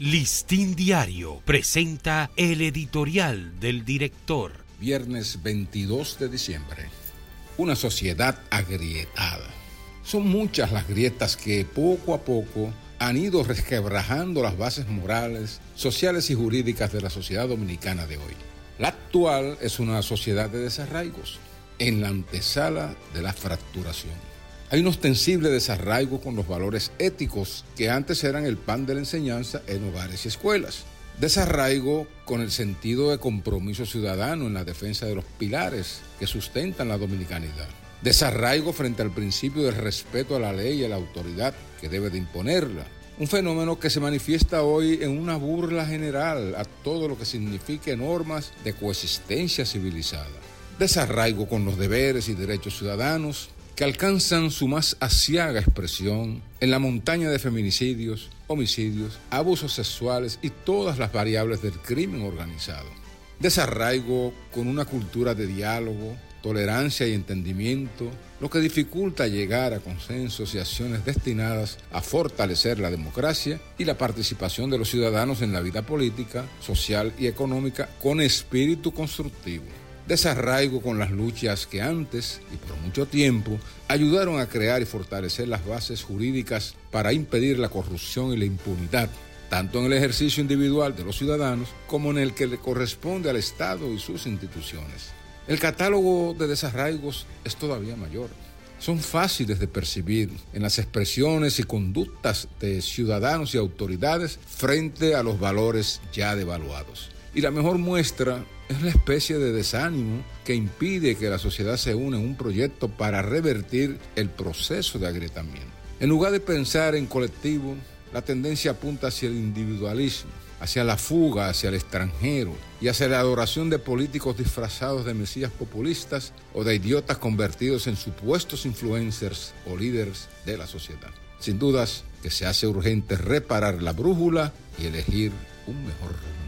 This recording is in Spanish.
Listín Diario presenta el editorial del director. Viernes 22 de diciembre. Una sociedad agrietada. Son muchas las grietas que poco a poco han ido resquebrajando las bases morales, sociales y jurídicas de la sociedad dominicana de hoy. La actual es una sociedad de desarraigos, en la antesala de la fracturación. Hay un ostensible desarraigo con los valores éticos que antes eran el pan de la enseñanza en hogares y escuelas. Desarraigo con el sentido de compromiso ciudadano en la defensa de los pilares que sustentan la dominicanidad. Desarraigo frente al principio del respeto a la ley y a la autoridad que debe de imponerla. Un fenómeno que se manifiesta hoy en una burla general a todo lo que signifique normas de coexistencia civilizada. Desarraigo con los deberes y derechos ciudadanos, que alcanzan su más asiaga expresión en la montaña de feminicidios, homicidios, abusos sexuales y todas las variables del crimen organizado. Desarraigo con una cultura de diálogo, tolerancia y entendimiento, lo que dificulta llegar a consensos y acciones destinadas a fortalecer la democracia y la participación de los ciudadanos en la vida política, social y económica con espíritu constructivo desarraigo con las luchas que antes y por mucho tiempo ayudaron a crear y fortalecer las bases jurídicas para impedir la corrupción y la impunidad, tanto en el ejercicio individual de los ciudadanos como en el que le corresponde al Estado y sus instituciones. El catálogo de desarraigos es todavía mayor. Son fáciles de percibir en las expresiones y conductas de ciudadanos y autoridades frente a los valores ya devaluados. Y la mejor muestra es la especie de desánimo que impide que la sociedad se una en un proyecto para revertir el proceso de agrietamiento. En lugar de pensar en colectivo, la tendencia apunta hacia el individualismo, hacia la fuga hacia el extranjero y hacia la adoración de políticos disfrazados de mesías populistas o de idiotas convertidos en supuestos influencers o líderes de la sociedad. Sin dudas que se hace urgente reparar la brújula y elegir un mejor rumbo.